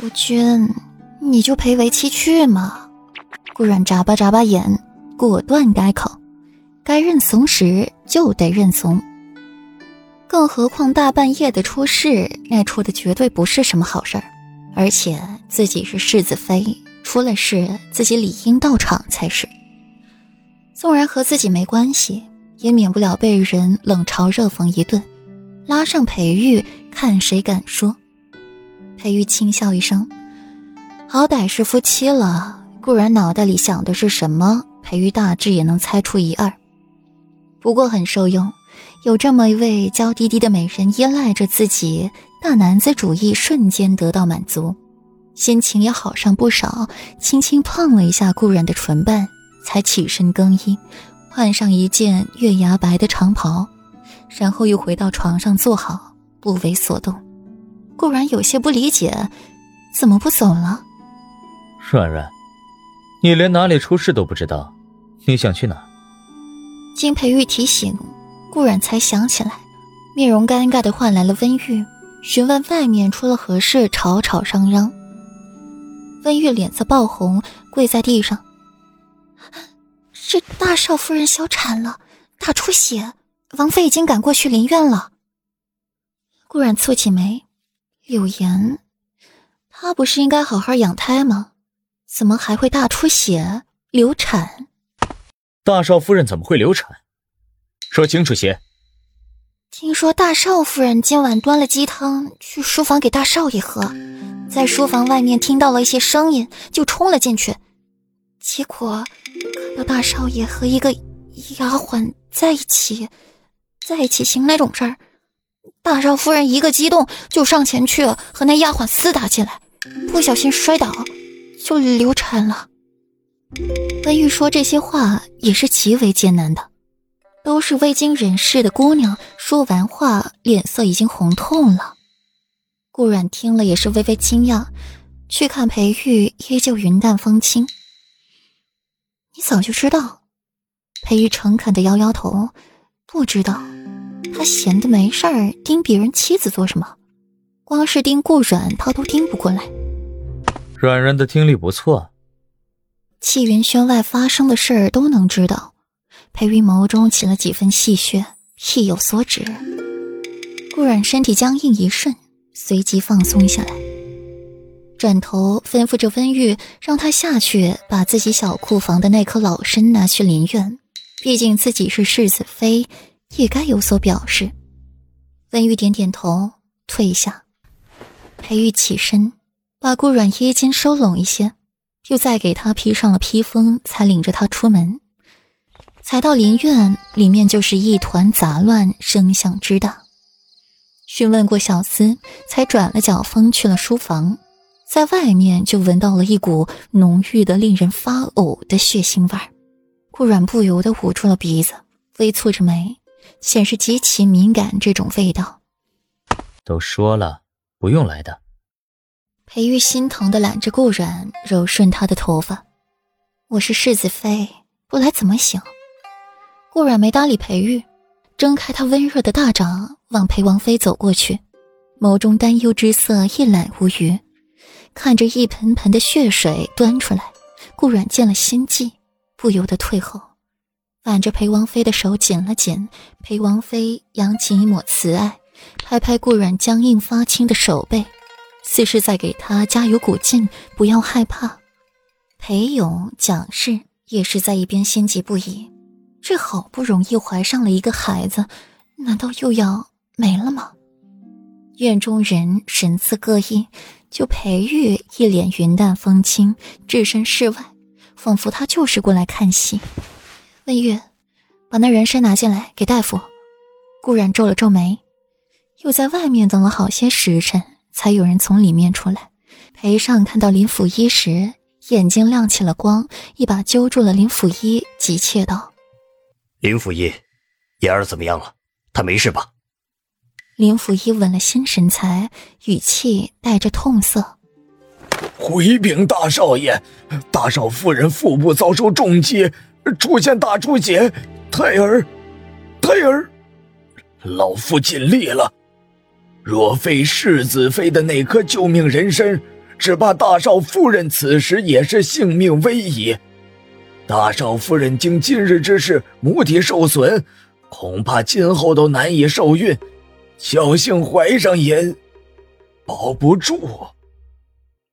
夫君，你就陪为妻去嘛。顾然眨巴眨巴眼，果断改口：该认怂时就得认怂。更何况大半夜的出事，那出的绝对不是什么好事儿。而且自己是世子妃，出了事自己理应到场才是。纵然和自己没关系，也免不了被人冷嘲热讽一顿。拉上裴玉，看谁敢说。裴玉轻笑一声，好歹是夫妻了，固然脑袋里想的是什么，裴玉大致也能猜出一二。不过很受用，有这么一位娇滴滴的美人依赖着自己，大男子主义瞬间得到满足，心情也好上不少。轻轻碰了一下顾然的唇瓣，才起身更衣，换上一件月牙白的长袍，然后又回到床上坐好，不为所动。顾然有些不理解，怎么不走了？软软，你连哪里出事都不知道，你想去哪？金培玉提醒，顾然才想起来，面容尴尬的唤来了温玉，询问外面出了何事，吵吵嚷嚷。温玉脸色爆红，跪在地上：“是大少夫人小产了，大出血，王妃已经赶过去林院了。”顾然蹙起眉。柳岩，她不是应该好好养胎吗？怎么还会大出血、流产？大少夫人怎么会流产？说清楚些。听说大少夫人今晚端了鸡汤去书房给大少爷喝，在书房外面听到了一些声音，就冲了进去，结果看到大少爷和一个丫鬟在一起，在一起行那种事儿。大少夫人一个激动，就上前去和那丫鬟厮打起来，不小心摔倒，就流产了。温玉说这些话也是极为艰难的，都是未经人事的姑娘，说完话脸色已经红痛了。顾阮听了也是微微惊讶，去看裴玉依旧云淡风轻。你早就知道？裴玉诚恳的摇摇头，不知道。他闲的没事儿，盯别人妻子做什么？光是盯顾软，他都盯不过来。软软的听力不错，气云轩外发生的事儿都能知道。裴玉眸中起了几分戏谑，意有所指。顾软身体僵硬一瞬，随即放松下来，转头吩咐着温玉，让他下去把自己小库房的那颗老参拿去林院。毕竟自己是世子妃。也该有所表示。温玉点点头，退下。裴玉起身，把顾软衣襟收拢一些，又再给他披上了披风，才领着他出门。才到林院，里面就是一团杂乱，声响之大。询问过小厮，才转了脚风去了书房。在外面就闻到了一股浓郁的、令人发呕的血腥味儿。顾软不由得捂住了鼻子，微蹙着眉。显示极其敏感，这种味道。都说了不用来的。裴玉心疼的揽着顾软，揉顺她的头发。我是世子妃，不来怎么行？顾软没搭理裴玉，睁开他温热的大掌，往裴王妃走过去，眸中担忧之色一览无余。看着一盆盆的血水端出来，顾软见了心悸，不由得退后。挽着裴王妃的手紧了紧，裴王妃扬起一抹慈爱，拍拍顾软僵硬发青的手背，似是在给他加油鼓劲，不要害怕。裴勇、蒋氏也是在一边心急不已，这好不容易怀上了一个孩子，难道又要没了吗？院中人神色各异，就裴玉一脸云淡风轻，置身事外，仿佛他就是过来看戏。温玉，把那人参拿进来给大夫。顾然皱了皱眉，又在外面等了好些时辰，才有人从里面出来。裴尚看到林府一时，眼睛亮起了光，一把揪住了林府一，急切道：“林府一，言儿怎么样了？他没事吧？”林府一稳了心神才，语气带着痛色：“回禀大少爷，大少夫人腹部遭受重击。”出现大出血，胎儿，胎儿，老夫尽力了。若非世子妃的那颗救命人参，只怕大少夫人此时也是性命危矣。大少夫人经今日之事，母体受损，恐怕今后都难以受孕，侥幸怀上也保不住。